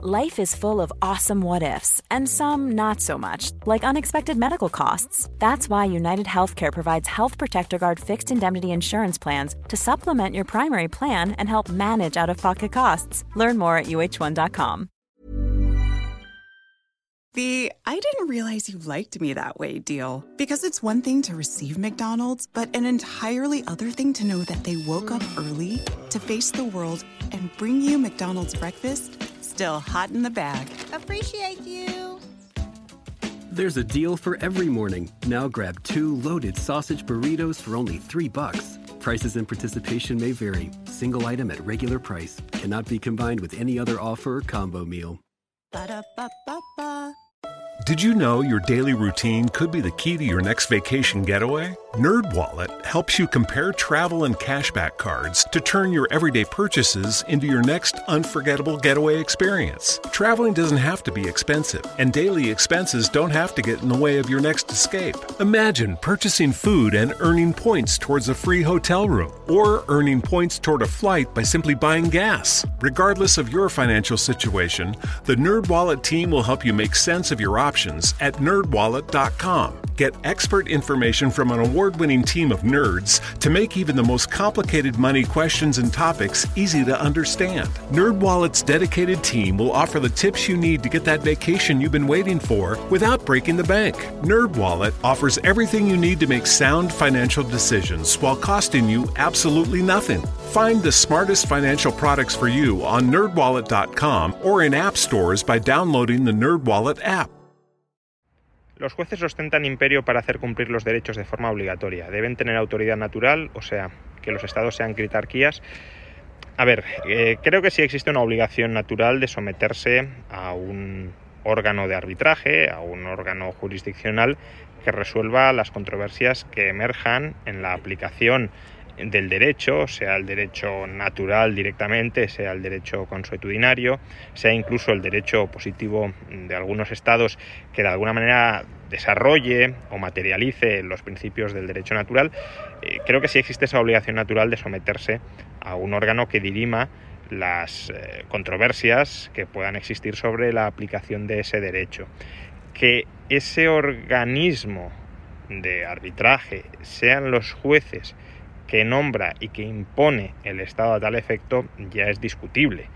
Life is full of awesome what ifs, and some not so much, like unexpected medical costs. That's why United Healthcare provides Health Protector Guard fixed indemnity insurance plans to supplement your primary plan and help manage out of pocket costs. Learn more at uh1.com. The I didn't realize you liked me that way deal. Because it's one thing to receive McDonald's, but an entirely other thing to know that they woke up early to face the world and bring you McDonald's breakfast still hot in the bag. Appreciate you. There's a deal for every morning. Now grab two loaded sausage burritos for only three bucks. Prices and participation may vary. Single item at regular price cannot be combined with any other offer or combo meal. Ba-da-ba-ba-ba. Did you know your daily routine could be the key to your next vacation getaway? NerdWallet helps you compare travel and cashback cards to turn your everyday purchases into your next unforgettable getaway experience. Traveling doesn't have to be expensive, and daily expenses don't have to get in the way of your next escape. Imagine purchasing food and earning points towards a free hotel room, or earning points toward a flight by simply buying gas. Regardless of your financial situation, the NerdWallet team will help you make sense of your options at nerdwallet.com. Get expert information from an award winning team of nerds to make even the most complicated money questions and topics easy to understand. NerdWallet's dedicated team will offer the tips you need to get that vacation you've been waiting for without breaking the bank. NerdWallet offers everything you need to make sound financial decisions while costing you absolutely nothing. Find the smartest financial products for you on nerdwallet.com or in app stores by downloading the NerdWallet app. Los jueces ostentan imperio para hacer cumplir los derechos de forma obligatoria. Deben tener autoridad natural, o sea, que los estados sean critarquías. A ver, eh, creo que sí existe una obligación natural de someterse a un órgano de arbitraje, a un órgano jurisdiccional que resuelva las controversias que emerjan en la aplicación del derecho, sea el derecho natural directamente, sea el derecho consuetudinario, sea incluso el derecho positivo de algunos estados que de alguna manera desarrolle o materialice los principios del derecho natural, eh, creo que sí existe esa obligación natural de someterse a un órgano que dirima las eh, controversias que puedan existir sobre la aplicación de ese derecho. Que ese organismo de arbitraje sean los jueces que nombra y que impone el Estado a tal efecto ya es discutible.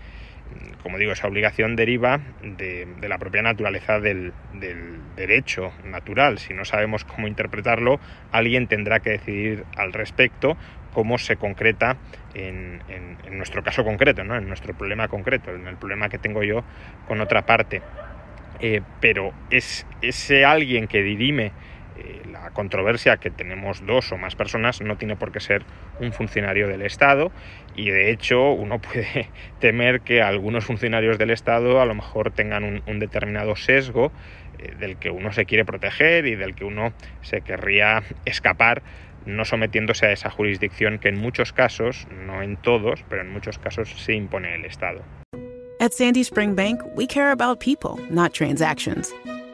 Como digo, esa obligación deriva de, la propia naturaleza del, derecho natural. Si no sabemos cómo interpretarlo, alguien tendrá que decidir al respecto cómo se concreta en nuestro caso concreto, ¿no? en nuestro problema concreto, en el problema que tengo yo con otra parte. Eh, pero es ese alguien que dirime eh, la controversia que tenemos dos o más personas no tiene por qué ser un funcionario del Estado y de hecho uno puede temer que algunos funcionarios del Estado a lo mejor tengan un, determinado sesgo eh, del que uno se quiere proteger y del que uno se querría escapar no sometiéndose a esa jurisdicción que en muchos casos, no en todos, pero en muchos casos se impone el Estado. At Sandy Spring Bank, we care about people, not transactions.